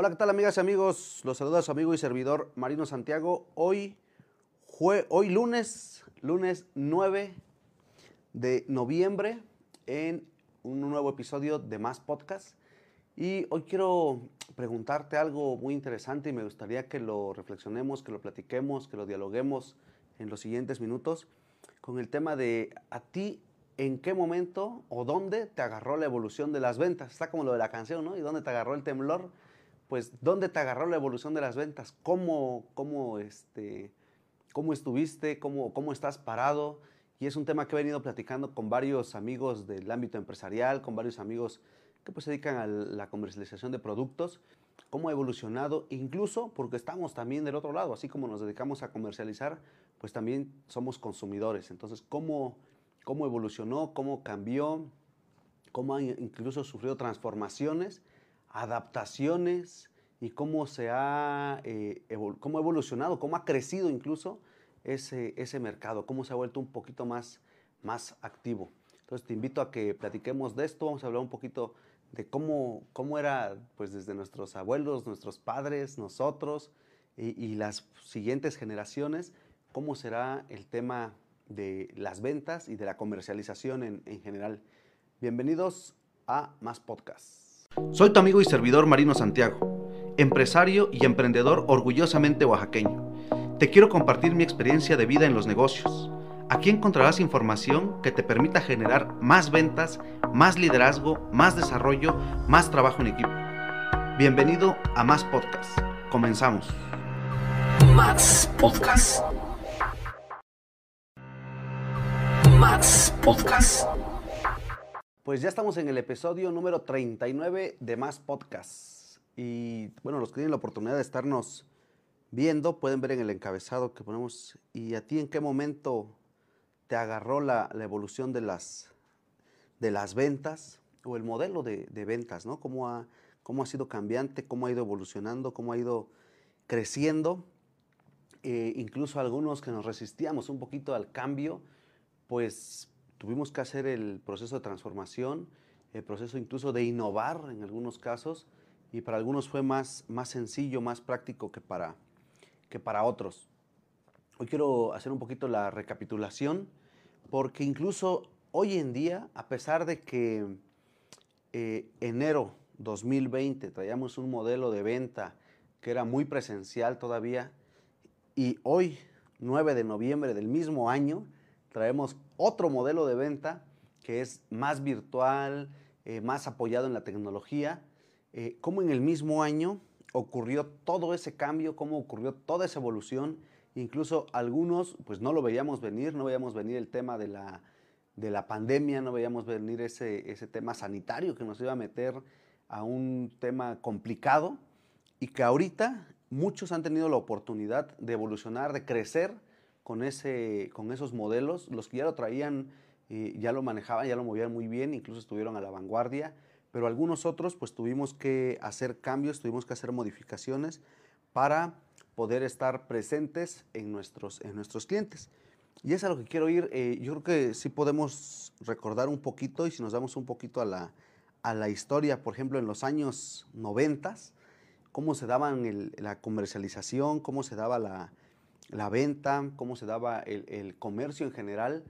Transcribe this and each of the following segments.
Hola, ¿qué tal amigas y amigos? Los saluda su amigo y servidor Marino Santiago. Hoy, hoy lunes, lunes 9 de noviembre, en un nuevo episodio de Más Podcast. Y hoy quiero preguntarte algo muy interesante y me gustaría que lo reflexionemos, que lo platiquemos, que lo dialoguemos en los siguientes minutos con el tema de a ti en qué momento o dónde te agarró la evolución de las ventas. Está como lo de la canción, ¿no? ¿Y dónde te agarró el temblor? Pues, ¿dónde te agarró la evolución de las ventas? ¿Cómo, cómo, este, cómo estuviste? ¿Cómo, ¿Cómo estás parado? Y es un tema que he venido platicando con varios amigos del ámbito empresarial, con varios amigos que pues, se dedican a la comercialización de productos, cómo ha evolucionado, incluso porque estamos también del otro lado, así como nos dedicamos a comercializar, pues también somos consumidores. Entonces, ¿cómo, cómo evolucionó, cómo cambió, cómo ha incluso sufrido transformaciones, adaptaciones y cómo se ha eh, cómo evolucionado, cómo ha crecido incluso ese, ese mercado, cómo se ha vuelto un poquito más, más activo. Entonces te invito a que platiquemos de esto, vamos a hablar un poquito de cómo, cómo era pues desde nuestros abuelos, nuestros padres, nosotros y, y las siguientes generaciones, cómo será el tema de las ventas y de la comercialización en, en general. Bienvenidos a Más Podcasts. Soy tu amigo y servidor Marino Santiago, empresario y emprendedor orgullosamente oaxaqueño. Te quiero compartir mi experiencia de vida en los negocios. Aquí encontrarás información que te permita generar más ventas, más liderazgo, más desarrollo, más trabajo en equipo. Bienvenido a Más Podcasts. Comenzamos. Más Podcasts. Más Podcast. Pues ya estamos en el episodio número 39 de Más Podcasts. Y bueno, los que tienen la oportunidad de estarnos viendo pueden ver en el encabezado que ponemos. ¿Y a ti en qué momento te agarró la, la evolución de las, de las ventas o el modelo de, de ventas? ¿no? ¿Cómo, ha, ¿Cómo ha sido cambiante? ¿Cómo ha ido evolucionando? ¿Cómo ha ido creciendo? Eh, incluso algunos que nos resistíamos un poquito al cambio pues tuvimos que hacer el proceso de transformación, el proceso incluso de innovar en algunos casos, y para algunos fue más, más sencillo, más práctico que para, que para otros. Hoy quiero hacer un poquito la recapitulación, porque incluso hoy en día, a pesar de que eh, enero 2020 traíamos un modelo de venta que era muy presencial todavía, y hoy, 9 de noviembre del mismo año, traemos otro modelo de venta que es más virtual, eh, más apoyado en la tecnología. Eh, cómo en el mismo año ocurrió todo ese cambio, cómo ocurrió toda esa evolución. Incluso algunos, pues no lo veíamos venir, no veíamos venir el tema de la, de la pandemia, no veíamos venir ese, ese tema sanitario que nos iba a meter a un tema complicado y que ahorita muchos han tenido la oportunidad de evolucionar, de crecer con, ese, con esos modelos. Los que ya lo traían, eh, ya lo manejaban, ya lo movían muy bien, incluso estuvieron a la vanguardia, pero algunos otros pues tuvimos que hacer cambios, tuvimos que hacer modificaciones para poder estar presentes en nuestros, en nuestros clientes. Y es a lo que quiero ir. Eh, yo creo que sí podemos recordar un poquito y si nos damos un poquito a la, a la historia, por ejemplo, en los años 90, cómo se daban la comercialización, cómo se daba la, la venta, cómo se daba el, comercio en general,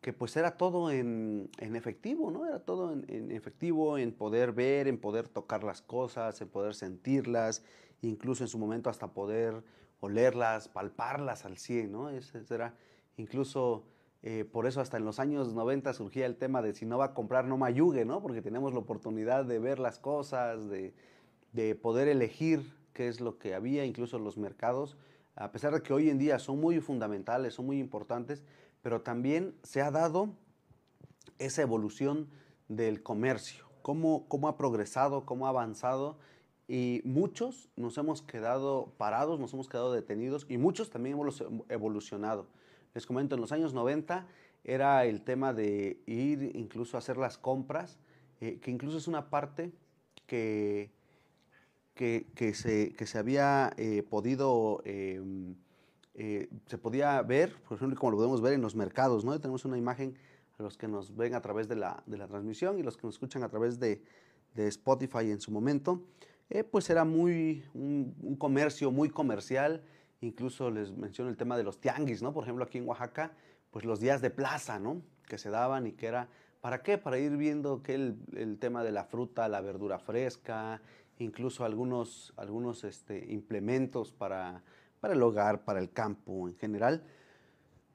que pues era todo en, efectivo, ¿no? Era todo en, efectivo, en poder ver, en poder tocar las cosas, en poder sentirlas, incluso en su momento hasta poder olerlas, palparlas al 100, ¿no? Ese era incluso... Eh, por eso hasta en los años 90 surgía el tema de si no va a comprar, no mayugue, ¿no? Porque tenemos la oportunidad de ver las cosas, de, de poder elegir qué es lo que había, incluso en los mercados a pesar de que hoy en día son muy fundamentales, son muy importantes, pero también se ha dado esa evolución del comercio, cómo, cómo ha progresado, cómo ha avanzado y muchos nos hemos quedado parados, nos hemos quedado detenidos y muchos también hemos evolucionado. Les comento, en los años 90 era el tema de ir incluso a hacer las compras, eh, que incluso es una parte que que, se, que se, había eh, podido, em, eh, se podía ver, por ejemplo, como lo podemos ver en los mercados, ¿no? Tenemos una imagen a los que nos ven a través de la, de la transmisión y los que nos escuchan a través de, de, Spotify en su momento, eh, pues era muy un, un, comercio muy comercial. Incluso les menciono el tema de los tianguis, ¿no? Por ejemplo, aquí en Oaxaca, pues los días de plaza, ¿no? Que se daban y que era, ¿para qué? Para ir viendo que el, el tema de la fruta, la verdura fresca, incluso algunos, algunos este, implementos para, para el hogar, para el campo en general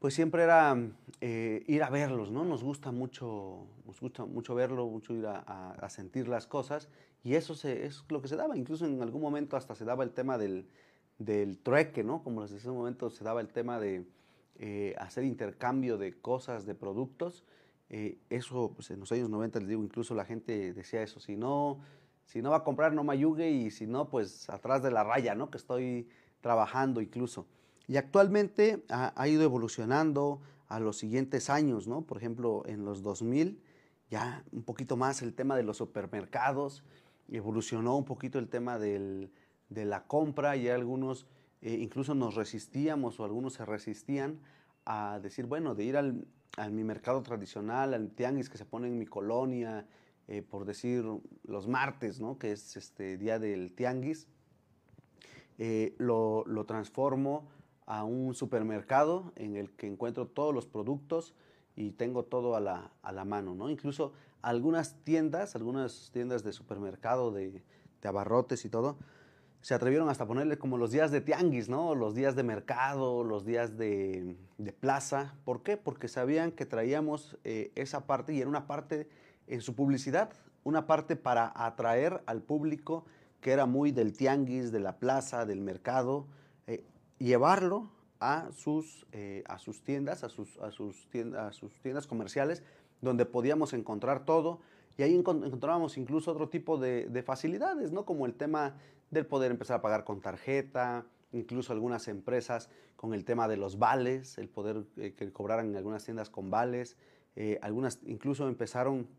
pues siempre era eh, ir a verlos, ¿no? Nos gusta mucho, nos gusta mucho verlo, mucho ir a, a, sentir las cosas y eso es lo que se daba. Incluso en algún momento hasta se daba el tema del, del trueque, ¿no? Como les en un momento se daba el tema de eh, hacer intercambio de cosas, de productos. Eh, eso, pues en los años 90, les digo, incluso la gente decía eso, si no, si no va a comprar, no me ayugue y si no, pues atrás de la raya, ¿no? Que estoy trabajando incluso. Y actualmente ha, ido evolucionando a los siguientes años, ¿no? Por ejemplo, en los 2000 ya un poquito más el tema de los supermercados, evolucionó un poquito el tema del, de la compra y algunos eh, incluso nos resistíamos o algunos se resistían a decir, bueno, de ir al, al mi mercado tradicional, al tianguis que se pone en mi colonia, eh, por decir los martes, ¿no? que es este día del tianguis, eh, lo, lo transformo a un supermercado en el que encuentro todos los productos y tengo todo a la, a la mano, ¿no? Incluso algunas tiendas, algunas tiendas de supermercado, de, de, abarrotes y todo, se atrevieron hasta ponerle como los días de tianguis, ¿no? Los días de mercado, los días de, de plaza. ¿Por qué? Porque sabían que traíamos eh, esa parte y era una parte en su publicidad, una parte para atraer al público que era muy del tianguis, de la plaza, del mercado, eh, llevarlo a sus, eh, a sus tiendas, a sus, a, sus tiendas, a sus tiendas comerciales, donde podíamos encontrar todo. Y ahí encontrábamos incluso otro tipo de, de, facilidades, ¿no? Como el tema del poder empezar a pagar con tarjeta, incluso algunas empresas con el tema de los vales, el poder eh, que cobraran en algunas tiendas con vales. Algunas incluso empezaron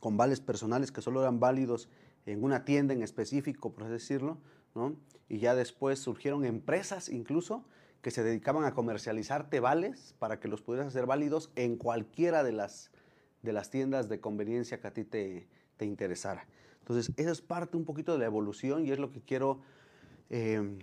con vales personales que solo eran válidos en una tienda en específico, por así decirlo, ¿no? Y ya después surgieron empresas incluso que se dedicaban a comercializarte vales para que los pudieras hacer válidos en cualquiera de las, de las tiendas de conveniencia que a ti te, te interesara. Entonces, eso es parte un poquito de la evolución y es lo que quiero eh,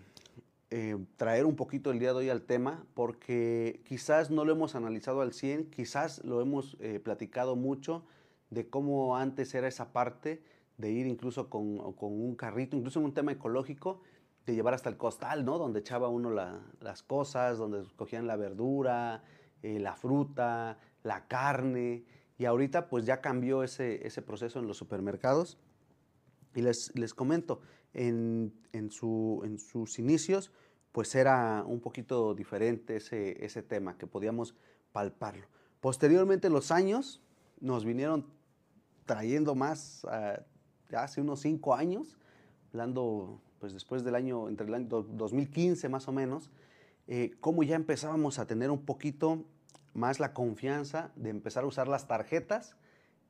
eh, traer un poquito el día de hoy al tema, porque quizás no lo hemos analizado al 100, quizás lo hemos eh, platicado mucho de cómo antes era esa parte de ir incluso con, con un carrito, incluso en un tema ecológico, de llevar hasta el costal, ¿no? Donde echaba uno la, las cosas, donde cogían la verdura, eh, la fruta, la carne. Y ahorita pues ya cambió ese, ese proceso en los supermercados. Y les, les comento, en, en, su, en, sus inicios pues era un poquito diferente ese, ese tema, que podíamos palparlo. Posteriormente los años nos vinieron trayendo más, ya hace unos cinco años, hablando pues después del año, entre el año 2015 más o menos, eh, cómo ya empezábamos a tener un poquito más la confianza de empezar a usar las tarjetas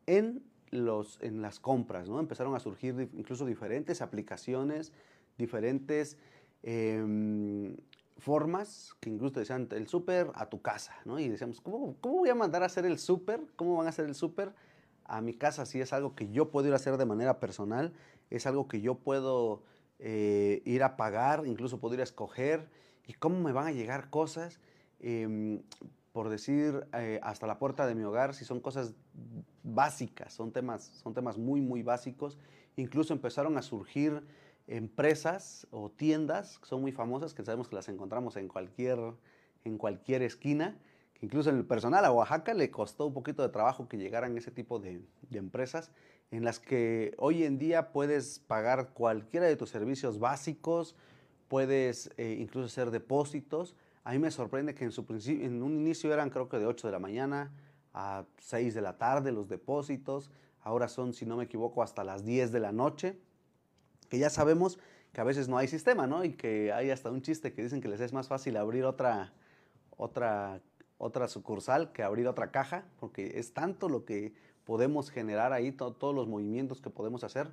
en, los, en las compras, ¿no? Empezaron a surgir incluso diferentes aplicaciones, diferentes eh, formas que incluso decían el súper a tu casa, ¿no? Y decíamos, ¿cómo, ¿cómo voy a mandar a hacer el súper? ¿Cómo van a hacer el súper a mi casa? Si es algo que yo puedo ir a hacer de manera personal, es algo que yo puedo eh, ir a pagar, incluso poder escoger y cómo me van a llegar cosas, eh, por decir, eh, hasta la puerta de mi hogar, si son cosas básicas, son temas, son temas muy, muy básicos. Incluso empezaron a surgir empresas o tiendas que son muy famosas, que sabemos que las encontramos en cualquier, en cualquier esquina, incluso en el personal a Oaxaca le costó un poquito de trabajo que llegaran ese tipo de, empresas en las que hoy en día puedes pagar cualquiera de tus servicios básicos, puedes eh, incluso hacer depósitos. A mí me sorprende que en, su en un inicio eran creo que de 8 de la mañana a 6 de la tarde los depósitos, ahora son, si no me equivoco, hasta las 10 de la noche, que ya sabemos que a veces no hay sistema, ¿no? Y que hay hasta un chiste que dicen que les es más fácil abrir otra, otra, otra sucursal que abrir otra caja, porque es tanto lo que podemos generar ahí, to todos los movimientos que podemos hacer,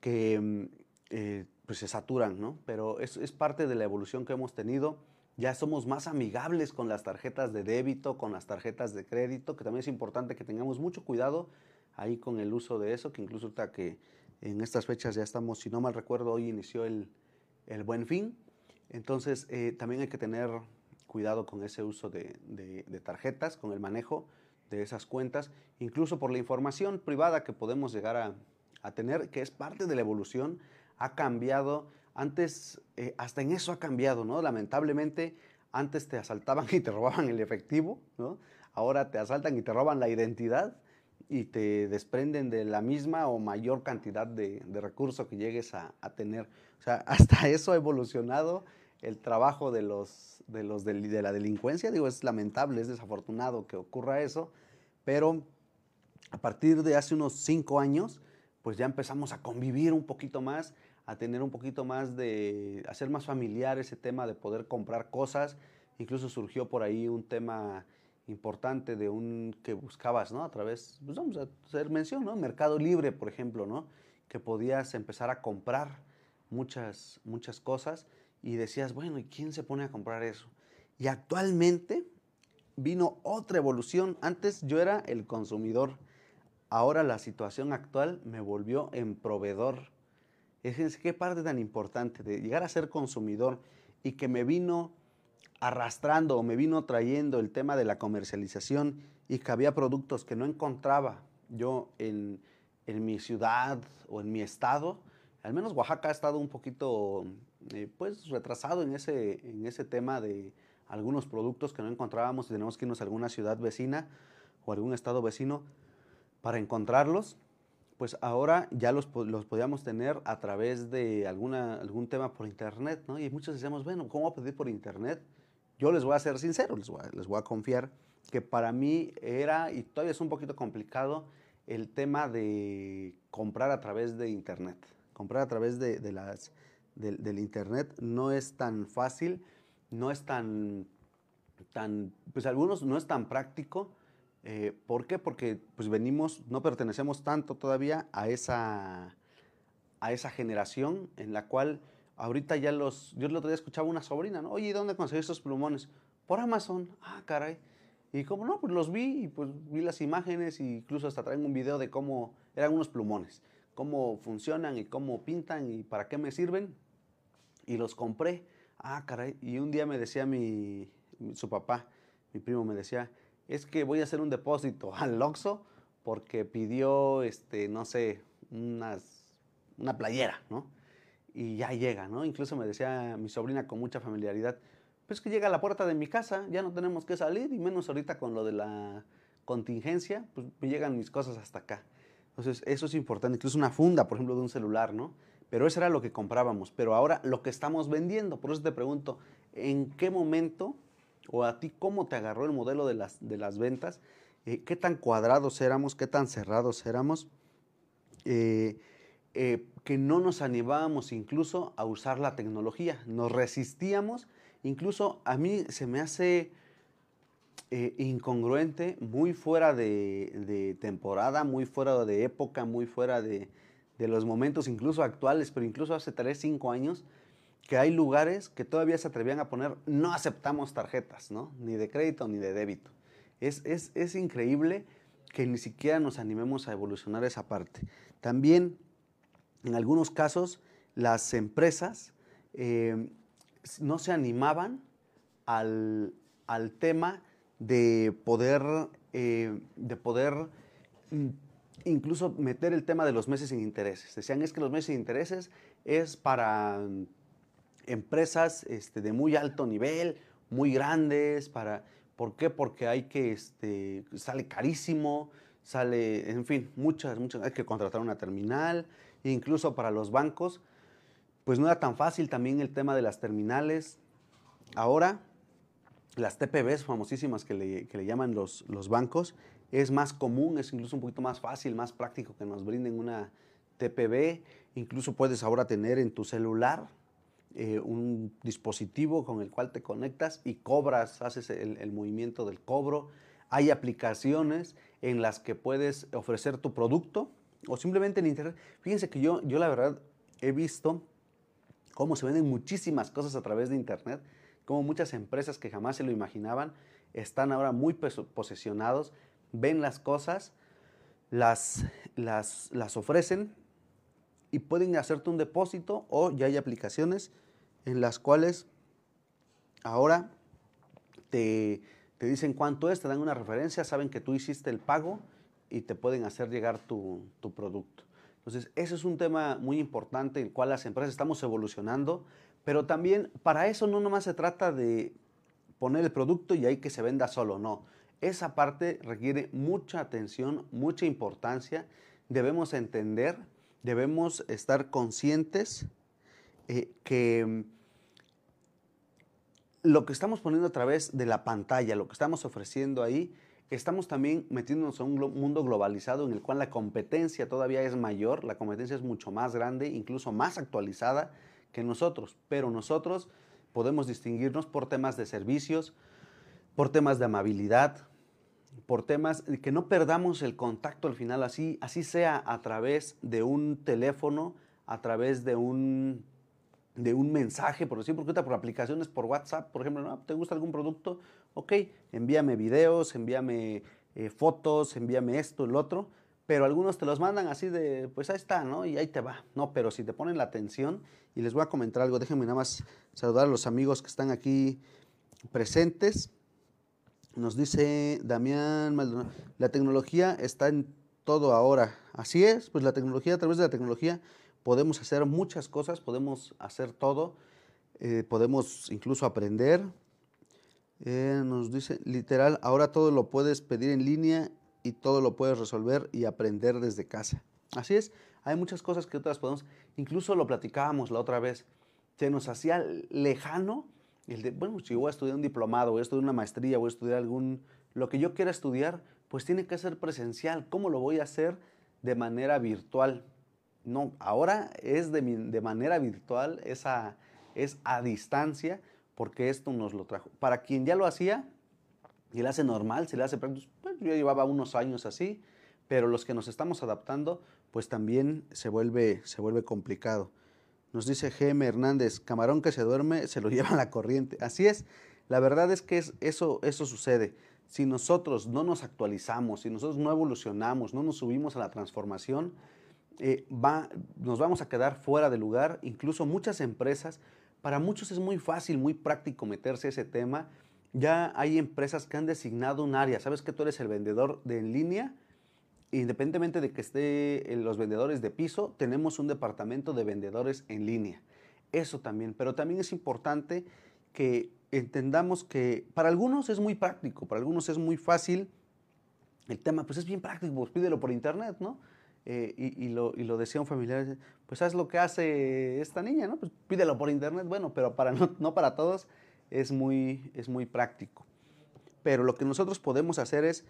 que mm, eh, pues se saturan, ¿no? Pero es, es, parte de la evolución que hemos tenido. Ya somos más amigables con las tarjetas de débito, con las tarjetas de crédito, que también es importante que tengamos mucho cuidado ahí con el uso de eso, que incluso ahorita que En estas fechas ya estamos, si no mal recuerdo, hoy inició el, el buen fin. Entonces, eh, también hay que tener cuidado con ese uso de, de, tarjetas, con el manejo de esas cuentas, incluso por la información privada que podemos llegar a, a tener, que es parte de la evolución, ha cambiado. Antes, eh, hasta en eso ha cambiado, ¿no? Lamentablemente, antes te asaltaban y te robaban el efectivo, ¿no? Ahora te asaltan y te roban la identidad y te desprenden de la misma o mayor cantidad de, de recursos que llegues a, a, tener. O sea, hasta eso ha evolucionado el trabajo de los, de los de, de la delincuencia. Digo, es lamentable, es desafortunado que ocurra eso, pero a partir de hace unos cinco años, pues ya empezamos a convivir un poquito más, a tener un poquito más de, hacer más familiar ese tema de poder comprar cosas. Incluso surgió por ahí un tema importante de un que buscabas, ¿no? A través, pues vamos a hacer mención, ¿no? Mercado Libre, por ejemplo, ¿no? Que podías empezar a comprar muchas, muchas cosas y decías, bueno, ¿y quién se pone a comprar eso? Y actualmente vino otra evolución. Antes yo era el consumidor, ahora la situación actual me volvió en proveedor. Es qué parte tan importante de llegar a ser consumidor y que me vino arrastrando o me vino trayendo el tema de la comercialización y que había productos que no encontraba yo en, en mi ciudad o en mi estado. Al menos Oaxaca ha estado un poquito eh, pues retrasado en ese, en ese tema de algunos productos que no encontrábamos y tenemos que irnos a alguna ciudad vecina o algún estado vecino para encontrarlos, pues ahora ya los, los podíamos tener a través de alguna, algún tema por internet, ¿no? Y muchos decíamos, bueno, ¿cómo a pedir por internet? Yo les voy a ser sincero, les voy a, les voy a confiar que para mí era, y todavía es un poquito complicado, el tema de comprar a través de internet, comprar a través de, de las del, Internet no es tan fácil, no es tan, tan, pues algunos no es tan práctico. Eh, ¿Por qué? Porque pues venimos, no pertenecemos tanto todavía a esa, a esa generación en la cual ahorita ya los, yo el otro día escuchaba una sobrina, ¿no? Oye, ¿dónde conseguí estos plumones? Por Amazon. Ah, caray. Y como no, pues los vi y pues vi las imágenes e incluso hasta traen un video de cómo eran unos plumones cómo funcionan y cómo pintan y para qué me sirven. Y los compré. Ah, caray. Y un día me decía mi, su papá, mi primo me decía, es que voy a hacer un depósito al Oxxo porque pidió, este, no sé, unas, una playera, ¿no? Y ya llega, ¿no? Incluso me decía mi sobrina con mucha familiaridad, pues que llega a la puerta de mi casa, ya no tenemos que salir, y menos ahorita con lo de la contingencia, pues me llegan mis cosas hasta acá. Entonces, eso es importante. Incluso una funda, por ejemplo, de un celular, ¿no? Pero eso era lo que comprábamos. Pero ahora lo que estamos vendiendo. Por eso te pregunto, ¿en qué momento o a ti cómo te agarró el modelo de las, de las ventas? Eh, ¿Qué tan cuadrados éramos? ¿Qué tan cerrados éramos? Eh, eh, que no nos animábamos incluso a usar la tecnología. Nos resistíamos. Incluso a mí se me hace eh, incongruente, muy fuera de, temporada, muy fuera de época, muy fuera de, de, los momentos incluso actuales, pero incluso hace 3, 5 años, que hay lugares que todavía se atrevían a poner no aceptamos tarjetas, ¿no? Ni de crédito ni de débito. Es, es, es increíble que ni siquiera nos animemos a evolucionar esa parte. También, en algunos casos, las empresas eh, no se animaban al, al tema de poder, eh, de poder mm, incluso meter el tema de los meses sin intereses. Decían es que los meses sin intereses es para mm, empresas este, de muy alto nivel, muy grandes, para, ¿por qué? Porque hay que, este, sale carísimo, sale, en fin, muchas, muchas, hay que contratar una terminal, incluso para los bancos, pues no era tan fácil también el tema de las terminales. Ahora las TPBs famosísimas que le, que le llaman los, los, bancos, es más común, es incluso un poquito más fácil, más práctico que nos brinden una TPB. Incluso puedes ahora tener en tu celular eh, un dispositivo con el cual te conectas y cobras, haces el, el, movimiento del cobro. Hay aplicaciones en las que puedes ofrecer tu producto o simplemente en internet. Fíjense que yo, yo la verdad he visto cómo se venden muchísimas cosas a través de internet como muchas empresas que jamás se lo imaginaban están ahora muy posesionados, ven las cosas, las, las, las ofrecen y pueden hacerte un depósito o ya hay aplicaciones en las cuales ahora te, te dicen cuánto es, te dan una referencia, saben que tú hiciste el pago y te pueden hacer llegar tu, tu producto. Entonces, ese es un tema muy importante en el cual las empresas estamos evolucionando, pero también para eso no nomás se trata de poner el producto y ahí que se venda solo, no. Esa parte requiere mucha atención, mucha importancia. Debemos entender, debemos estar conscientes eh, que lo que estamos poniendo a través de la pantalla, lo que estamos ofreciendo ahí, estamos también metiéndonos en un mundo globalizado en el cual la competencia todavía es mayor, la competencia es mucho más grande, incluso más actualizada que nosotros, pero nosotros podemos distinguirnos por temas de servicios, por temas de amabilidad, por temas que no perdamos el contacto al final, así, así sea a través de un teléfono, a través de un, de un mensaje, por decir, porque por aplicaciones, por WhatsApp, por ejemplo, ¿no? ¿te gusta algún producto? Ok, envíame videos, envíame eh, fotos, envíame esto, el otro, pero algunos te los mandan así de, pues ahí está, ¿no? Y ahí te va. No, pero si te ponen la atención, y les voy a comentar algo, déjenme nada más saludar a los amigos que están aquí presentes. Nos dice Damián Maldonado, la tecnología está en todo ahora. Así es, pues la tecnología, a través de la tecnología podemos hacer muchas cosas, podemos hacer todo, eh, podemos incluso aprender. Eh, nos dice, literal, ahora todo lo puedes pedir en línea y todo lo puedes resolver y aprender desde casa. Así es, hay muchas cosas que otras podemos, incluso lo platicábamos la otra vez, se nos hacía lejano el de, bueno, si voy a estudiar un diplomado, voy a estudiar una maestría, voy a estudiar algún, lo que yo quiera estudiar, pues tiene que ser presencial. ¿Cómo lo voy a hacer de manera virtual? No, ahora es de, de manera virtual, esa, es a distancia, porque esto nos lo trajo. Para quien ya lo hacía, y lo hace normal, si le hace práctico, pues yo llevaba unos años así, pero los que nos estamos adaptando, pues también se vuelve, se vuelve complicado. Nos dice GM Hernández, camarón que se duerme, se lo lleva la corriente. Así es, la verdad es que eso, eso sucede. Si nosotros no nos actualizamos, si nosotros no evolucionamos, no nos subimos a la transformación, eh, va, nos vamos a quedar fuera de lugar. Incluso muchas empresas, para muchos es muy fácil, muy práctico meterse a ese tema ya hay empresas que han designado un área. ¿Sabes que tú eres el vendedor de en línea? Independientemente de que esté los vendedores de piso, tenemos un departamento de vendedores en línea. Eso también. Pero también es importante que entendamos que para algunos es muy práctico, para algunos es muy fácil. El tema, pues es bien práctico, pues pídelo por internet, ¿no? Eh, y, lo, y, lo, decía un familiar, pues ¿sabes lo que hace esta niña, no? Pues pídelo por internet, bueno, pero para no, no para todos es muy, es muy práctico. Pero lo que nosotros podemos hacer es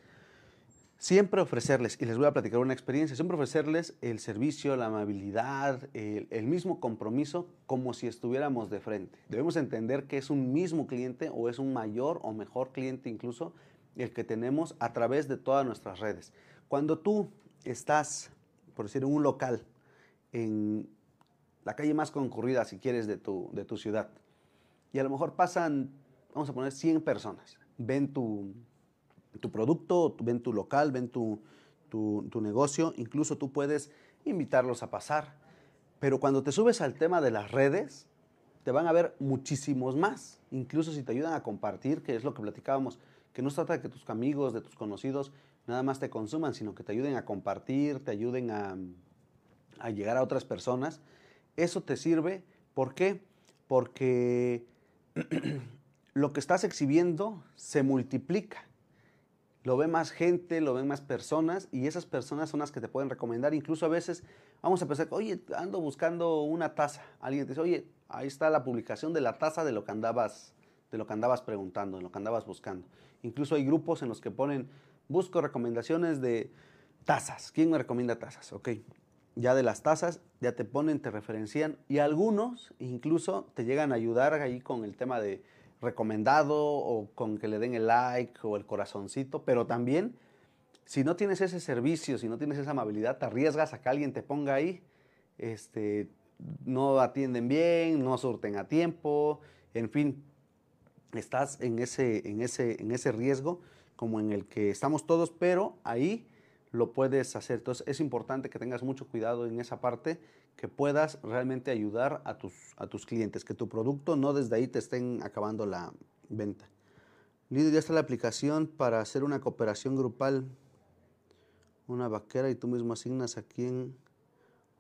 siempre ofrecerles, y les voy a platicar una experiencia, siempre ofrecerles el servicio, la amabilidad, el, mismo compromiso como si estuviéramos de frente. Debemos entender que es un mismo cliente o es un mayor o mejor cliente incluso el que tenemos a través de todas nuestras redes. Cuando tú estás, por decir, en un local, en la calle más concurrida, si quieres, de tu, de tu ciudad, y a lo mejor pasan, vamos a poner 100 personas, ven tu, tu producto, ven tu local, ven tu, tu, negocio, incluso tú puedes invitarlos a pasar. Pero cuando te subes al tema de las redes, te van a ver muchísimos más, incluso si te ayudan a compartir, que es lo que platicábamos, que no se trata de que tus amigos, de tus conocidos, nada más te consuman, sino que te ayuden a compartir, te ayuden a, a llegar a otras personas. Eso te sirve, ¿por qué? Porque lo que estás exhibiendo se multiplica. Lo ve más gente, lo ven más personas y esas personas son las que te pueden recomendar. Incluso a veces vamos a pensar, oye, ando buscando una taza. Alguien te dice, oye, ahí está la publicación de la taza de lo que andabas, de lo que andabas preguntando, de lo que andabas buscando. Incluso hay grupos en los que ponen, busco recomendaciones de tazas. ¿Quién me recomienda tazas? Ok, ya de las tasas, ya te ponen, te referencian y algunos incluso te llegan a ayudar ahí con el tema de recomendado o con que le den el like o el corazoncito, pero también si no tienes ese servicio, si no tienes esa amabilidad, te arriesgas a que alguien te ponga ahí, este, no atienden bien, no surten a tiempo, en fin, estás en ese, en ese, en ese riesgo como en el que estamos todos, pero ahí lo puedes hacer. Entonces es importante que tengas mucho cuidado en esa parte, que puedas realmente ayudar a tus, a tus clientes, que tu producto no desde ahí te estén acabando la venta. Líder, ya está la aplicación para hacer una cooperación grupal, una vaquera y tú mismo asignas a quién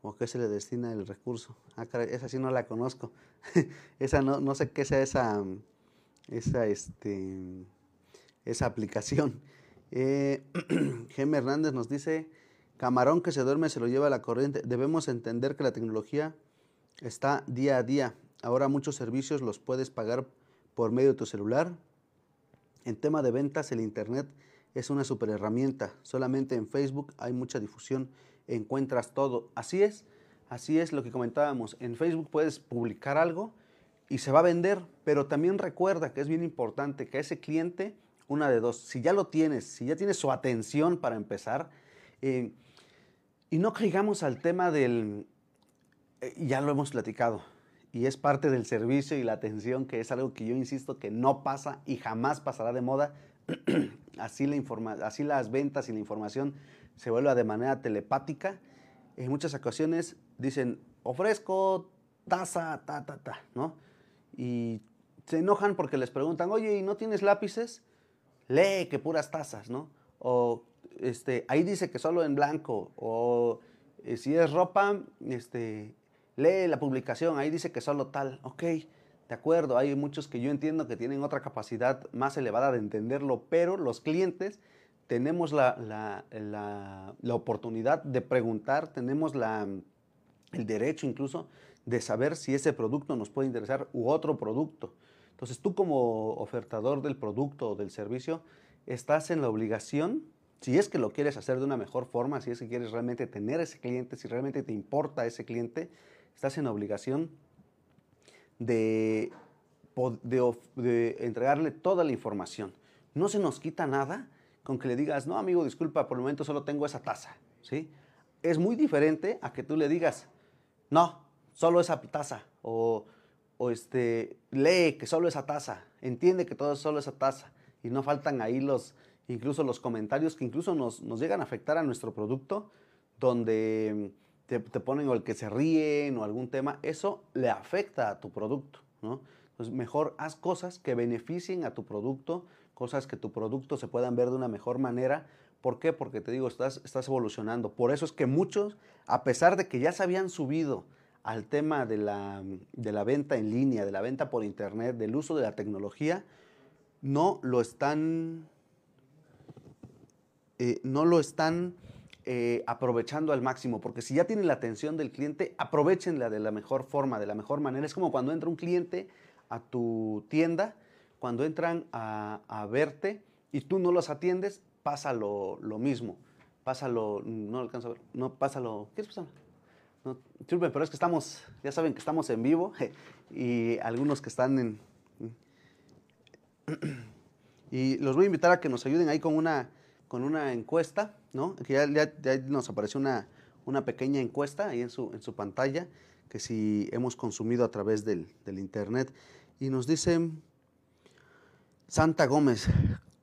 o a qué se le destina el recurso. Ah, caray, esa sí no la conozco. esa no, no sé qué sea esa, esa, este, esa aplicación. Eh, Hernández nos dice, camarón que se duerme se lo lleva a la corriente. Debemos entender que la tecnología está día a día. Ahora muchos servicios los puedes pagar por medio de tu celular. En tema de ventas, el Internet es una super herramienta. Solamente en Facebook hay mucha difusión, encuentras todo. Así es, así es lo que comentábamos. En Facebook puedes publicar algo y se va a vender, pero también recuerda que es bien importante que ese cliente, una de dos, si ya lo tienes, si ya tienes su atención para empezar, eh, y no caigamos al tema del, eh, ya lo hemos platicado, y es parte del servicio y la atención, que es algo que yo insisto que no pasa y jamás pasará de moda. así, la informa así las ventas y la información se vuelve de manera telepática. En muchas ocasiones dicen, ofrezco taza, ta, ta, ta, ¿no? Y se enojan porque les preguntan, oye, ¿y no tienes lápices? Lee que puras tazas, ¿no? O este, ahí dice que solo en blanco. O eh, si es ropa, este, lee la publicación, ahí dice que solo tal, ok, de acuerdo, hay muchos que yo entiendo que tienen otra capacidad más elevada de entenderlo, pero los clientes tenemos la, oportunidad de preguntar, tenemos el derecho incluso de saber si ese producto nos puede interesar u otro producto. Entonces tú como ofertador del producto o del servicio estás en la obligación, si es que lo quieres hacer de una mejor forma, si es que quieres realmente tener ese cliente, si realmente te importa ese cliente, estás en obligación de, de, entregarle toda la información. No se nos quita nada con que le digas, no, amigo, disculpa, por el momento solo tengo esa taza. ¿sí? Es muy diferente a que tú le digas, no, solo esa taza. O, o este, lee que solo esa taza. Entiende que todo es solo esa taza. Y no faltan ahí los, incluso los comentarios que incluso nos, nos llegan a afectar a nuestro producto, donde te, ponen o el que se ríen o algún tema, eso le afecta a tu producto, ¿no? Entonces, mejor haz cosas que beneficien a tu producto, cosas que tu producto se puedan ver de una mejor manera. ¿Por qué? Porque te digo, estás, estás evolucionando. Por eso es que muchos, a pesar de que ya se habían subido al tema de la, de la venta en línea, de la venta por internet, del uso de la tecnología, no lo están, eh, no lo están eh, aprovechando al máximo, porque si ya tienen la atención del cliente, aprovechenla de la mejor forma, de la mejor manera. Es como cuando entra un cliente a tu tienda, cuando entran a, verte y tú no los atiendes, pasa lo, mismo. Pasa lo, no alcanzo a ver, no pasa lo, ¿qué es? No, pero es que estamos, ya saben que estamos en vivo y algunos que están en... Y los voy a invitar a que nos ayuden ahí con una, con una encuesta ¿no? Que ya, nos apareció una, una, pequeña encuesta ahí en su, en su pantalla, que si hemos consumido a través del, del Internet. Y nos dice Santa Gómez,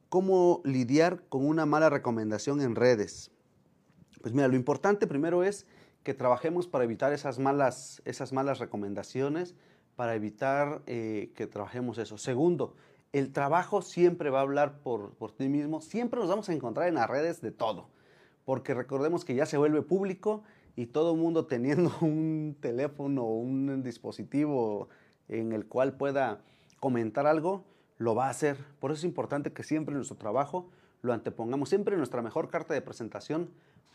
¿cómo lidiar con una mala recomendación en redes? Pues mira, lo importante primero es que trabajemos para evitar esas malas, esas malas recomendaciones, para evitar eh, que trabajemos eso. Segundo, el trabajo siempre va a hablar por, por ti mismo, siempre nos vamos a encontrar en las redes de todo porque recordemos que ya se vuelve público y todo el mundo teniendo un teléfono o un dispositivo en el cual pueda comentar algo, lo va a hacer. Por eso es importante que siempre nuestro trabajo lo antepongamos. Siempre nuestra mejor carta de presentación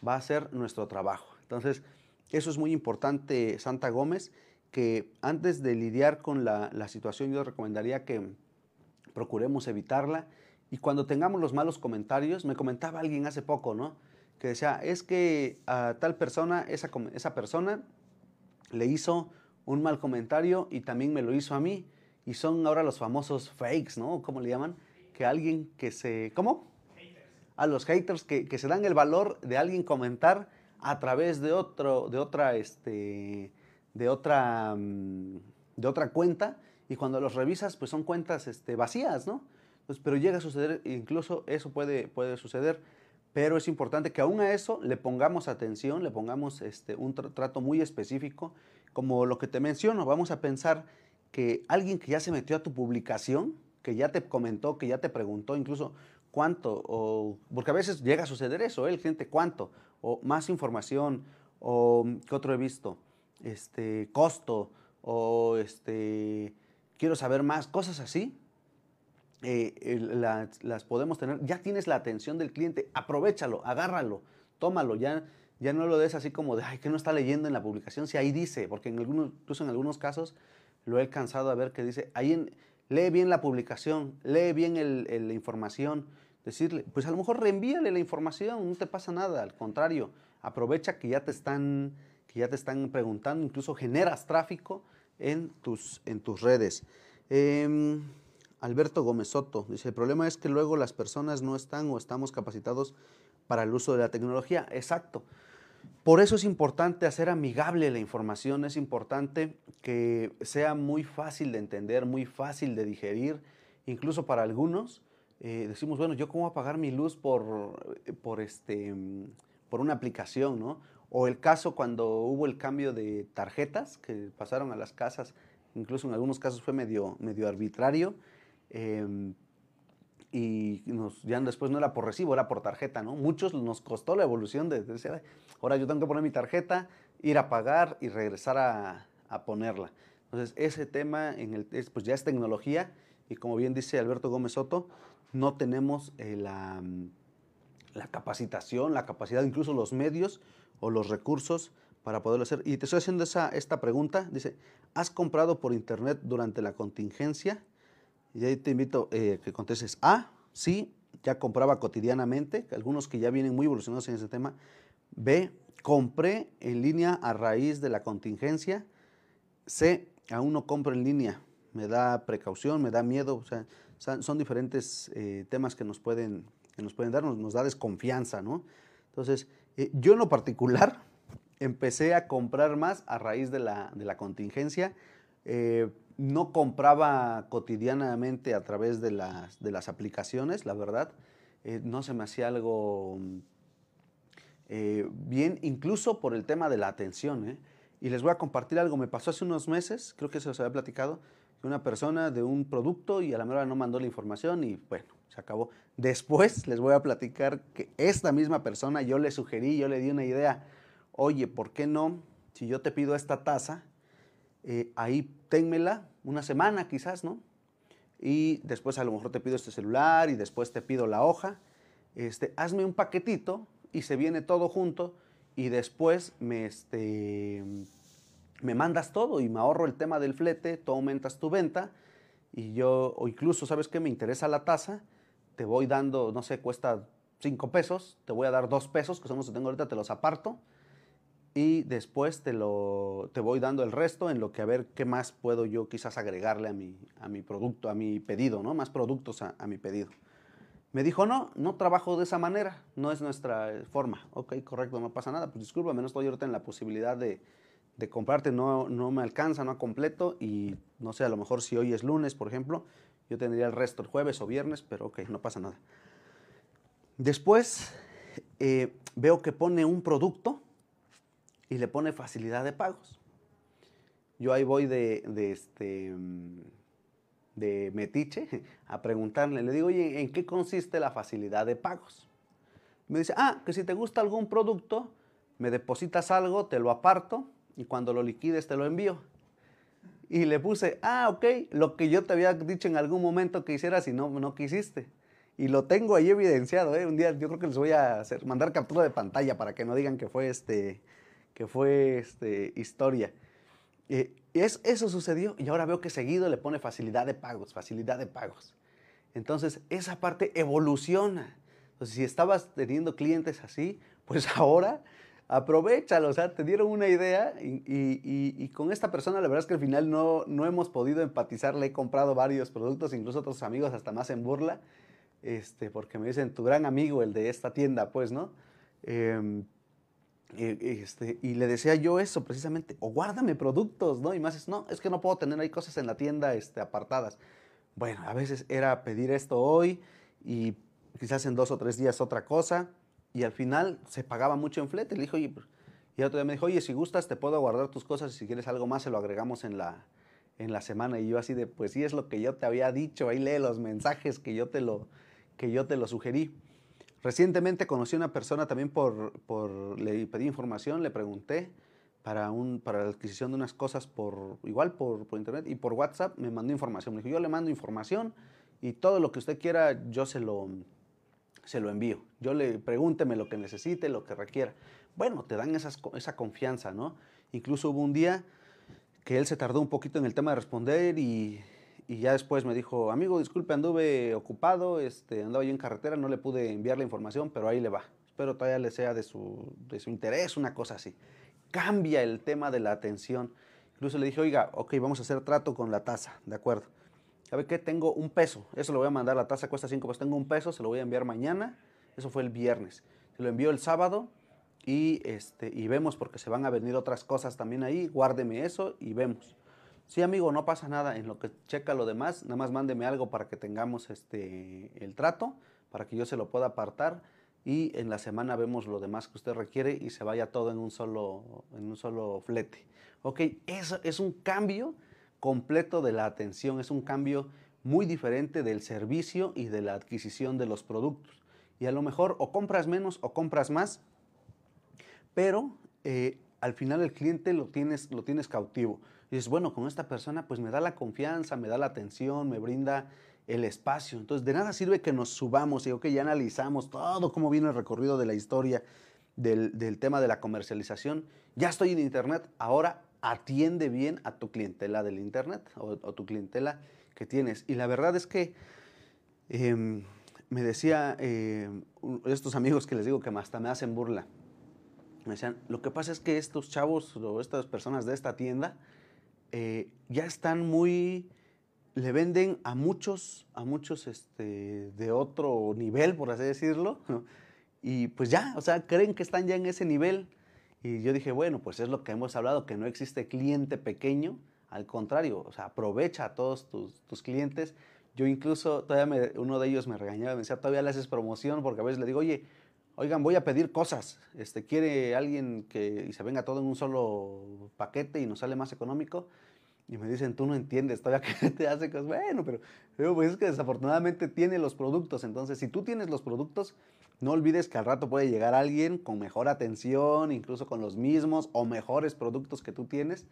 va a ser nuestro trabajo. Entonces, eso es muy importante, Santa Gómez, que antes de lidiar con la, situación yo recomendaría que procuremos evitarla. Y cuando tengamos los malos comentarios, me comentaba alguien hace poco, ¿no? que decía, es que a tal persona, esa, esa persona le hizo un mal comentario y también me lo hizo a mí. Y son ahora los famosos fakes, ¿no? ¿Cómo le llaman? Que alguien que se... ¿Cómo? A los haters que, que, se dan el valor de alguien comentar a través de otro, de otra, este, de otra, mm, de otra cuenta. Y cuando los revisas, pues son cuentas este, vacías, ¿no? Pues, pero llega a suceder, incluso eso puede, puede suceder. Pero es importante que aún a eso le pongamos atención, le pongamos este, un trato muy específico, como lo que te menciono, vamos a pensar que alguien que ya se metió a tu publicación, que ya te comentó, que ya te preguntó incluso cuánto, o, porque a veces llega a suceder eso, ¿eh? el cliente cuánto, o más información, o qué otro he visto, este, costo, o este, quiero saber más, cosas así, eh, las podemos tener, ya tienes la atención del cliente, aprovechalo, agárralo, tómalo, ya, ya no lo des así como de, ay, que no está leyendo en la publicación, si ahí dice, porque en algunos, incluso en algunos casos lo he cansado a ver que dice, ahí lee bien la publicación, lee bien la información, decirle, pues a lo mejor reenvíale la información, no te pasa nada, al contrario, aprovecha que ya te están, que ya te están preguntando, incluso generas tráfico en tus, en tus redes. Em, Alberto Gómez Soto dice, el problema es que luego las personas no están o estamos capacitados para el uso de la tecnología. Exacto. Por eso es importante hacer amigable la información, es importante que sea muy fácil de entender, muy fácil de digerir, incluso para algunos. Eh, decimos, bueno, ¿yo cómo apagar mi luz por, por, este, por una aplicación? ¿no? O el caso cuando hubo el cambio de tarjetas que pasaron a las casas, incluso en algunos casos fue medio, medio arbitrario. Em, y nos, ya después no era por recibo, era por tarjeta, ¿no? Muchos nos costó la evolución de, decir, ahora yo tengo que poner mi tarjeta, ir a pagar y regresar a, a ponerla. Entonces, ese tema en el, pues ya es tecnología y como bien dice Alberto Gómez Soto, no tenemos eh, la, la, capacitación, la capacidad, incluso los medios o los recursos para poderlo hacer. Y te estoy haciendo esa, esta pregunta, dice, ¿has comprado por internet durante la contingencia? Y ahí te invito eh, que contestes A, sí, ya compraba cotidianamente, algunos que ya vienen muy evolucionados en ese tema. B, compré en línea a raíz de la contingencia. C, aún no compro en línea, me da precaución, me da miedo. O sea, son diferentes eh, temas que nos pueden, que nos pueden dar, nos, da desconfianza, ¿no? Entonces, eh, yo en lo particular empecé a comprar más a raíz de la, de la contingencia no compraba cotidianamente a través de las, de las aplicaciones, la verdad. Eh, no se me hacía algo eh, bien, incluso por el tema de la atención. ¿eh? Y les voy a compartir algo. Me pasó hace unos meses, creo que se os había platicado, que una persona de un producto y a la mera no mandó la información y bueno, se acabó. Después les voy a platicar que esta misma persona, yo le sugerí, yo le di una idea. Oye, ¿por qué no? Si yo te pido esta taza, eh, ahí ténmela una semana quizás, ¿no? Y después a lo mejor te pido este celular y después te pido la hoja. Este, hazme un paquetito y se viene todo junto y después me, este, me mandas todo y me ahorro el tema del flete, tú aumentas tu venta y yo, o incluso, ¿sabes qué? Me interesa la tasa, te voy dando, no sé, cuesta 5 pesos, te voy a dar 2 pesos, que son los que tengo ahorita, te los aparto y después te, lo, te voy dando el resto en lo que a ver qué más puedo yo quizás agregarle a mi, a mi producto, a mi pedido, ¿no? Más productos a, mi pedido. Me dijo, no, no trabajo de esa manera, no es nuestra forma. Ok, correcto, no pasa nada. Pues discúlpame, no estoy ahorita en la posibilidad de, de comprarte, no, no me alcanza, no completo y no sé, a lo mejor si hoy es lunes, por ejemplo, yo tendría el resto el jueves o viernes, pero ok, no pasa nada. Después eh, veo que pone un producto y le pone facilidad de pagos. Yo ahí voy de, este, de metiche a preguntarle, le digo, oye, ¿en qué consiste la facilidad de pagos? Me dice, ah, que si te gusta algún producto, me depositas algo, te lo aparto y cuando lo liquides te lo envío. Y le puse, ah, ok, lo que yo te había dicho en algún momento que hicieras y no, no quisiste. Y lo tengo ahí evidenciado, ¿eh? Un día yo creo que les voy a hacer, mandar captura de pantalla para que no digan que fue este, que fue este, historia. Eh, es, eso sucedió y ahora veo que seguido le pone facilidad de pagos, facilidad de pagos. Entonces, esa parte evoluciona. Entonces, si estabas teniendo clientes así, pues ahora aprovechalo, o sea, te dieron una idea y, y, con esta persona la verdad es que al final no, no hemos podido empatizar, le he comprado varios productos, incluso otros amigos hasta más en burla, este, porque me dicen, tu gran amigo, el de esta tienda, pues, ¿no? Em, este, y le decía yo eso precisamente, o guárdame productos, ¿no? Y más es, no, es que no puedo tener ahí cosas en la tienda este, apartadas. Bueno, a veces era pedir esto hoy y quizás en dos o tres días otra cosa. Y al final se pagaba mucho en flete. Le dije, oye, pues", y otro día me dijo, oye, si gustas te puedo guardar tus cosas y si quieres algo más se lo agregamos en la, en la semana. Y yo así de, pues sí, es lo que yo te había dicho, ahí lee los mensajes que yo te lo, que yo te lo sugerí. Recientemente conocí a una persona también por, por, le pedí información, le pregunté para, un, para la adquisición de unas cosas por, igual por, por internet y por WhatsApp me mandó información. Me dijo, yo le mando información y todo lo que usted quiera yo se lo, se lo envío. Yo le pregúnteme lo que necesite, lo que requiera. Bueno, te dan esas, esa confianza, ¿no? Incluso hubo un día que él se tardó un poquito en el tema de responder y, ya después me dijo, amigo, disculpe, anduve ocupado, este, andaba yo en carretera, no le pude enviar la información, pero ahí le va. Espero todavía le sea de su, de su interés, una cosa así. Cambia el tema de la atención. Incluso le dije, oiga, ok, vamos a hacer trato con la tasa, ¿de acuerdo? ¿Sabe qué? Tengo un peso, eso lo voy a mandar, la tasa cuesta cinco pesos, tengo un peso, se lo voy a enviar mañana, eso fue el viernes. Se lo envío el sábado y, este, y vemos porque se van a venir otras cosas también ahí, guárdeme eso y vemos. Sí, amigo, no pasa nada. En lo que checa lo demás, nada más mándeme algo para que tengamos este, el trato, para que yo se lo pueda apartar y en la semana vemos lo demás que usted requiere y se vaya todo en un solo, en un solo flete. Ok, eso es un cambio completo de la atención, es un cambio muy diferente del servicio y de la adquisición de los productos. Y a lo mejor o compras menos o compras más, pero eh, al final el cliente lo tienes, lo tienes cautivo. Y dices, bueno, con esta persona pues me da la confianza, me da la atención, me brinda el espacio. Entonces, de nada sirve que nos subamos y que ya analizamos todo cómo viene el recorrido de la historia del, tema de la comercialización. Ya estoy en Internet, ahora atiende bien a tu clientela del Internet o, tu clientela que tienes. Y la verdad es que em, me decía eh, estos amigos que les digo que hasta me hacen burla. Me decían, lo que pasa es que estos chavos o estas personas de esta tienda eh, ya están muy, le venden a muchos, a muchos este, de otro nivel, por así decirlo, y pues ya, o sea, creen que están ya en ese nivel. Y yo dije, bueno, pues es lo que hemos hablado, que no existe cliente pequeño, al contrario, o sea, aprovecha a todos tus, tus clientes. Yo incluso, todavía uno de ellos me regañaba, me decía, todavía le haces promoción, porque a veces le digo, oye, oigan, voy a pedir cosas, este, quiere alguien que y se venga todo en un solo paquete y nos sale más económico. Y me dicen, tú no entiendes, todavía que te hace cosas. Bueno, pero pues es que desafortunadamente tiene los productos. Entonces, si tú tienes los productos, no olvides que al rato puede llegar alguien con mejor atención, incluso con los mismos o mejores productos que tú tienes.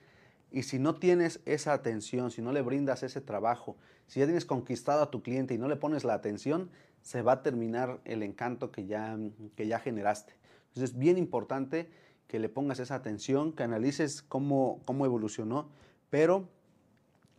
Y si no tienes esa atención, si no le brindas ese trabajo, si ya tienes conquistado a tu cliente y no le pones la atención, se va a terminar el encanto que ya, que ya generaste. Entonces es bien importante que le pongas esa atención, que analices cómo, cómo evolucionó, pero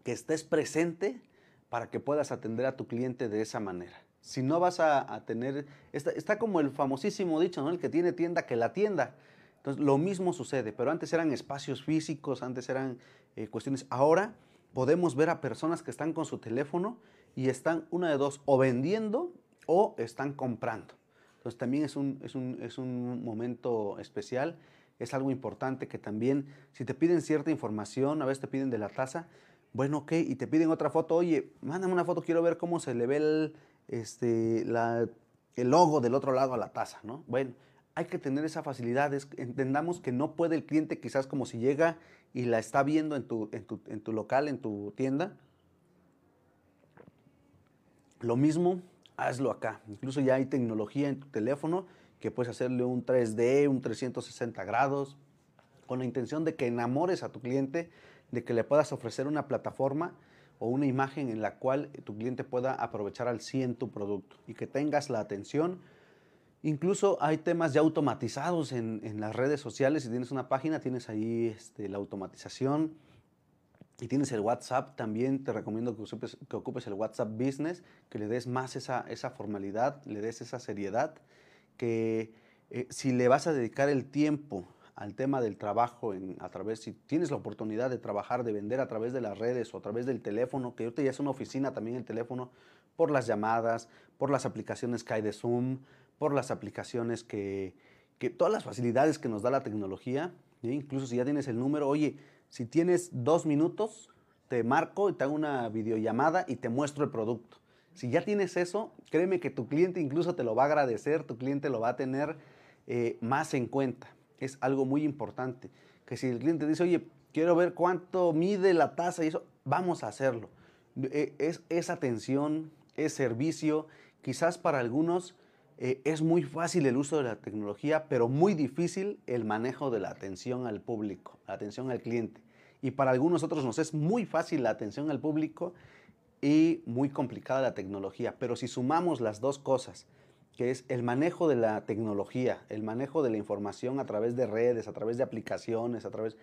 que estés presente para que puedas atender a tu cliente de esa manera. Si no vas a, tener, está, como el famosísimo dicho, ¿no? El que tiene tienda, que la tienda. Entonces, lo mismo sucede, pero antes eran espacios físicos, antes eran eh, cuestiones. Ahora podemos ver a personas que están con su teléfono y están una de dos, o vendiendo o están comprando. Entonces también es un, es un, es un momento especial, es algo importante que también, si te piden cierta información, a veces te piden de la tasa, bueno, ok, y te piden otra foto, oye, mándame una foto, quiero ver cómo se le ve el, este, la, el logo del otro lado a la taza, ¿no? Bueno, hay que tener esa facilidad, entendamos que no puede el cliente quizás como si llega y la está viendo en tu, en tu, en tu local, en tu tienda. Lo mismo hazlo acá. Incluso ya hay tecnología en tu teléfono que puedes hacerle un 3D, un 360 grados, con la intención de que enamores a tu cliente, de que le puedas ofrecer una plataforma o una imagen en la cual tu cliente pueda aprovechar al 100 tu producto y que tengas la atención. Incluso hay temas ya automatizados en, en las redes sociales. Si tienes una página, tienes ahí este, la automatización y tienes el WhatsApp, también te recomiendo que ocupes, que ocupes, el WhatsApp Business, que le des más esa, esa formalidad, le des esa seriedad, que eh, si le vas a dedicar el tiempo al tema del trabajo en, a través, si tienes la oportunidad de trabajar, de vender a través de las redes o a través del teléfono, que ahorita ya es una oficina también el teléfono, por las llamadas, por las aplicaciones que hay de Zoom, por las aplicaciones que, que todas las facilidades que nos da la tecnología, incluso si ya tienes el número, oye, si tienes dos minutos, te marco y te hago una videollamada y te muestro el producto. Si ya tienes eso, créeme que tu cliente incluso te lo va a agradecer, tu cliente lo va a tener eh, más en cuenta. Es algo muy importante. Que si el cliente dice, oye, quiero ver cuánto mide la tasa y eso, vamos a hacerlo. Eh, es, es atención, es servicio. Quizás para algunos eh, es muy fácil el uso de la tecnología, pero muy difícil el manejo de la atención al público, la atención al cliente. Y para algunos otros nos es muy fácil la atención al público y muy complicada la tecnología. Pero si sumamos las dos cosas, que es el manejo de la tecnología, el manejo de la información a través de redes, a través de aplicaciones, a través,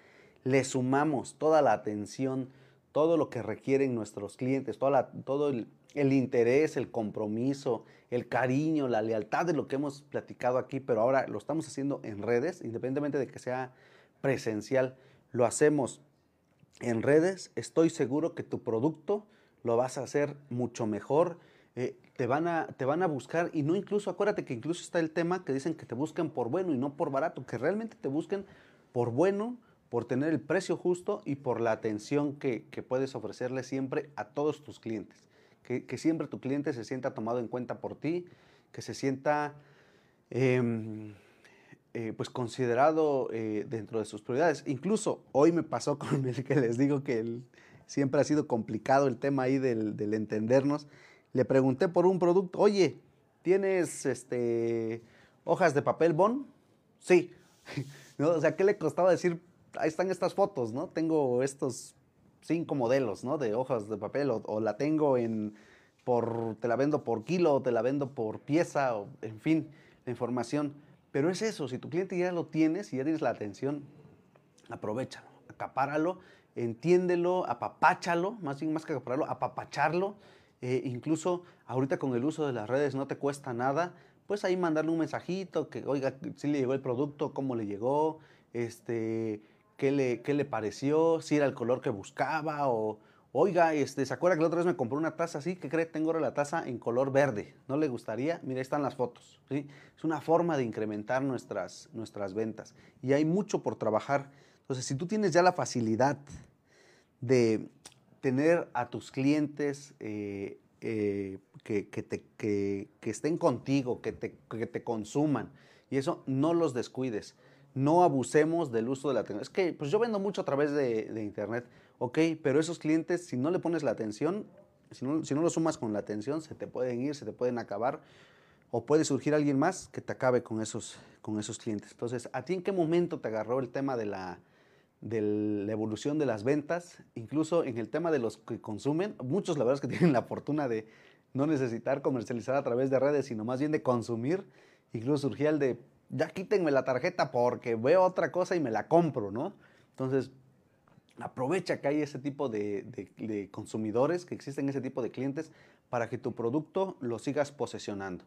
le sumamos toda la atención, todo lo que requieren nuestros clientes, toda todo el, el interés, el compromiso, el cariño, la lealtad de lo que hemos platicado aquí, pero ahora lo estamos haciendo en redes, independientemente de que sea presencial, lo hacemos en redes, estoy seguro que tu producto lo vas a hacer mucho mejor. Eh, te, van a, te van a buscar y no incluso, acuérdate que incluso está el tema que dicen que te busquen por bueno y no por barato, que realmente te busquen por bueno, por tener el precio justo y por la atención que, que puedes ofrecerle siempre a todos tus clientes que, siempre tu cliente se sienta tomado en cuenta por ti, que se sienta em, eh, pues considerado eh, dentro de sus prioridades. Incluso hoy me pasó con el que les digo que siempre ha sido complicado el tema ahí del, entendernos. Le pregunté por un producto, oye, ¿tienes este, hojas de papel bond? Sí. O sea, ¿qué le costaba decir? Ahí están estas fotos, ¿no? Tengo estos cinco modelos, ¿no? De hojas de papel o, la tengo en, por, te la vendo por kilo o te la vendo por pieza, o, en fin, la información. Pero es eso, si tu cliente ya lo tienes y ya tienes la atención, aprovechalo, acapáralo, entiéndelo, apapáchalo, más bien más que acapararlo, apapacharlo. Eh, incluso ahorita con el uso de las redes no te cuesta nada, pues ahí mandarle un mensajito que, oiga, si le llegó el producto, cómo le llegó, este, qué le, qué le pareció, si era el color que buscaba o, oiga, este, ¿se acuerda que la otra vez me compró una taza así? ¿Qué cree? Tengo ahora la taza en color verde. ¿No le gustaría? Mira, ahí están las fotos. ¿sí? Es una forma de incrementar nuestras, nuestras ventas. Y hay mucho por trabajar. Entonces, si tú tienes ya la facilidad de tener a tus clientes eh, eh, que, que, estén contigo, que te, que te consuman, y eso no los descuides no abusemos del uso de la tecnología. Es que pues yo vendo mucho a través de, Internet, ok, pero esos clientes, si no le pones la atención, si no, si no lo sumas con la atención, se te pueden ir, se te pueden acabar, o puede surgir alguien más que te acabe con esos, con esos clientes. Entonces, ¿a ti en qué momento te agarró el tema de la, de la evolución de las ventas? Incluso en el tema de los que consumen, muchos la verdad es que tienen la fortuna de no necesitar comercializar a través de redes, sino más bien de consumir. Incluso surgía el de, ya quítenme la tarjeta porque veo otra cosa y me la compro, ¿no? Entonces, aprovecha que hay ese tipo de, consumidores, que existen ese tipo de clientes, para que tu producto lo sigas posesionando.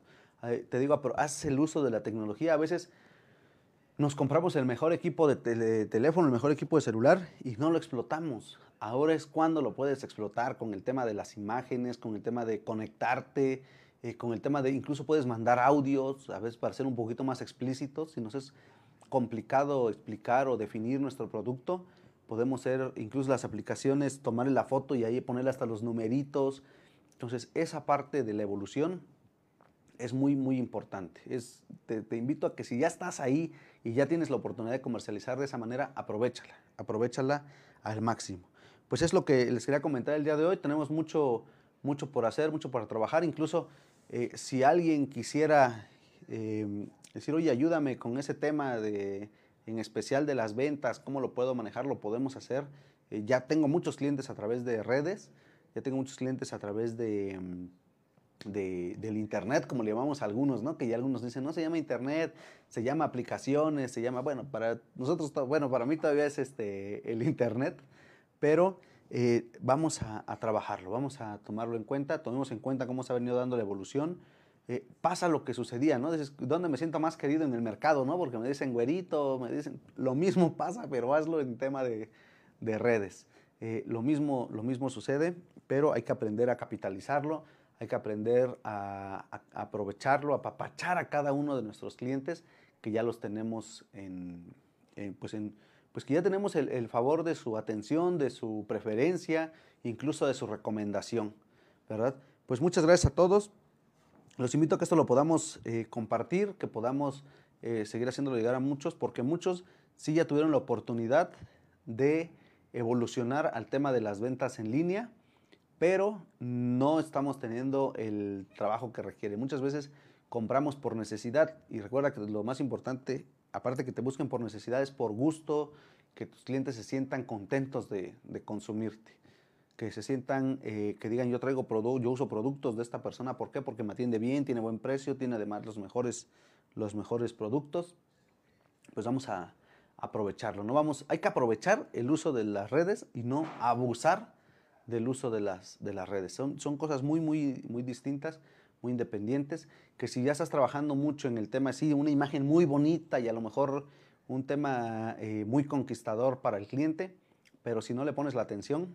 te digo, pero haz el uso de la tecnología. A veces nos compramos el mejor equipo de, teléfono, el mejor equipo de celular y no lo explotamos. Ahora es cuando lo puedes explotar con el tema de las imágenes, con el tema de conectarte, eh, con el tema de incluso puedes mandar audios, a veces para ser un poquito más explícitos, si nos es complicado explicar o definir nuestro producto, podemos ser incluso las aplicaciones, tomarle la foto y ahí ponerle hasta los numeritos. Entonces, esa parte de la evolución es muy, muy importante. Te, invito a que si ya estás ahí y ya tienes la oportunidad de comercializar de esa manera, aprovechala, aprovechala al máximo. Pues es lo que les quería comentar el día de hoy. Tenemos mucho, mucho por hacer, mucho por trabajar. Incluso eh, si alguien quisiera eh, decir, oye, ayúdame con ese tema de, en especial de las ventas, cómo lo puedo manejar, lo podemos hacer. Eh, ya tengo muchos clientes a través de redes, ya tengo muchos clientes a través de, mm, de, del Internet, como le llamamos a algunos, ¿no? Que ya algunos dicen, no se llama Internet, se llama aplicaciones, se llama, bueno, para nosotros, bueno, para mí todavía es este, el Internet, pero eh, vamos a, trabajarlo, vamos a tomarlo en cuenta, tomemos en cuenta cómo se ha venido dando la evolución. Eh, pasa lo que sucedía, ¿no? Dices, ¿dónde me siento más querido en el mercado, no? Porque me dicen güerito, me dicen, lo mismo pasa, pero hazlo en tema de, redes. Eh, lo, mismo, lo mismo sucede, pero hay que aprender a capitalizarlo, hay que aprender a, aprovecharlo, a apapachar a cada uno de nuestros clientes que ya los tenemos en, pues en, pues que ya tenemos el, favor de su atención, de su preferencia, incluso de su recomendación, ¿verdad? Pues muchas gracias a todos. Los invito a que esto lo podamos eh, compartir, que podamos eh, seguir haciéndolo llegar a muchos, porque muchos sí ya tuvieron la oportunidad de evolucionar al tema de las ventas en línea, pero no estamos teniendo el trabajo que requiere. Muchas veces compramos por necesidad y recuerda que lo más importante, aparte que te busquen por necesidad, es por gusto, que tus clientes se sientan contentos de, consumirte, que se sientan, eh, que digan yo traigo producto, yo uso productos de esta persona, ¿por qué? Porque me atiende bien, tiene buen precio, tiene además los mejores, los mejores productos, pues vamos a, aprovecharlo. No vamos, hay que aprovechar el uso de las redes y no abusar del uso de las, de las redes. Son, son cosas muy, muy, muy distintas, muy independientes, que si ya estás trabajando mucho en el tema, sí, una imagen muy bonita y a lo mejor un tema eh, muy conquistador para el cliente, pero si no le pones la atención,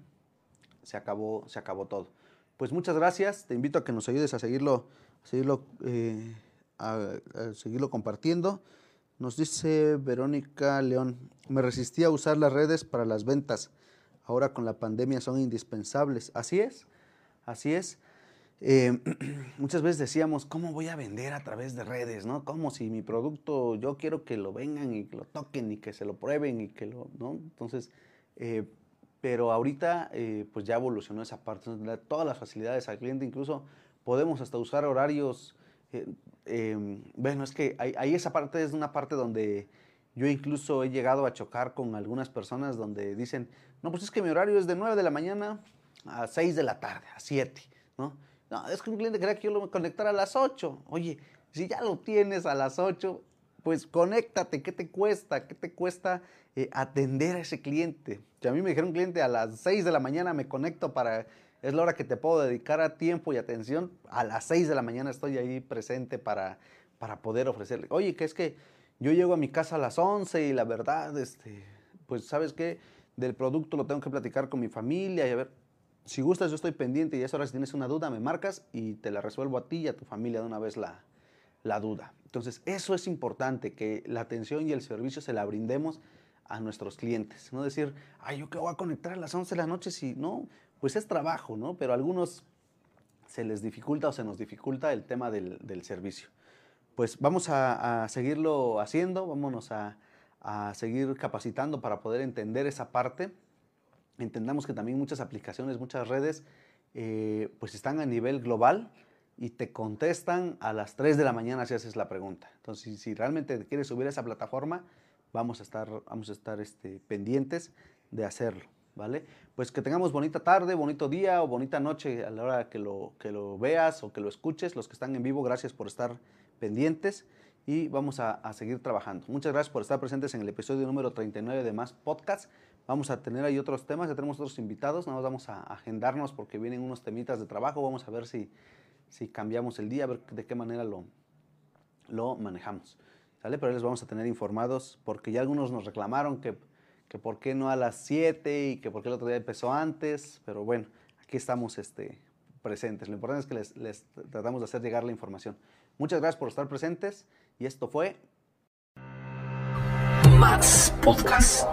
se acabó, se acabó todo. Pues muchas gracias, te invito a que nos ayudes a seguirlo, seguirlo, eh, a seguirlo compartiendo. Nos dice Verónica León, me resistí a usar las redes para las ventas. Ahora con la pandemia son indispensables. Así es, así es. Eh, muchas veces decíamos, ¿cómo voy a vender a través de redes? ¿no? Como si mi producto, yo quiero que lo vengan y que lo toquen y que se lo prueben y que lo, ¿no? Entonces, eh, pero ahorita eh, pues ya evolucionó esa parte, todas las facilidades al cliente, incluso podemos hasta usar horarios em, bueno, es que ahí, esa parte es una parte donde yo incluso he llegado a chocar con algunas personas donde dicen, no, pues es que mi horario es de 9 de la mañana a 6 de la tarde, a 7, ¿no? No, es que un cliente quería que yo lo conectara a las 8. Oye, si ya lo tienes a las 8, pues conéctate, ¿qué te cuesta? ¿Qué te cuesta eh, atender a ese cliente? Si a mí me dijeron un cliente a las 6 de la mañana me conecto para es la hora que te puedo dedicar a tiempo y atención. A las 6 de la mañana estoy ahí presente para, para poder ofrecerle. Oye, que es que yo llego a mi casa a las 11 y la verdad, este, pues sabes qué, del producto lo tengo que platicar con mi familia y a ver, si gustas yo estoy pendiente y es hora si tienes una duda me marcas y te la resuelvo a ti y a tu familia de una vez la, la duda. Entonces, eso es importante, que la atención y el servicio se la brindemos a nuestros clientes. No decir, ay, yo que voy a conectar a las 11 de la noche si no, pues es trabajo, ¿no? Pero a algunos se les dificulta o se nos dificulta el tema del, servicio. Pues vamos a, seguirlo haciendo, vámonos a, seguir capacitando para poder entender esa parte. Entendamos que también muchas aplicaciones, muchas redes, eh, pues están a nivel global y te contestan a las 3 de la mañana si haces la pregunta. Entonces, si, realmente quieres subir a esa plataforma, vamos a estar, vamos a estar este, pendientes de hacerlo. ¿vale? Pues que tengamos bonita tarde, bonito día o bonita noche a la hora que lo, que lo veas o que lo escuches. Los que están en vivo, gracias por estar pendientes y vamos a, seguir trabajando. Muchas gracias por estar presentes en el episodio número 39 de Más Podcast. Vamos a tener ahí otros temas, ya tenemos otros invitados, nada más vamos a agendarnos porque vienen unos temitas de trabajo, vamos a ver si, si cambiamos el día, a ver de qué manera lo, lo manejamos. ¿Sale? Pero les vamos a tener informados porque ya algunos nos reclamaron que que por qué no a las 7 y que por qué el otro día empezó antes, pero bueno, aquí estamos este, presentes. Lo importante es que les, les tratamos de hacer llegar la información. Muchas gracias por estar presentes y esto fue... Max Podcast.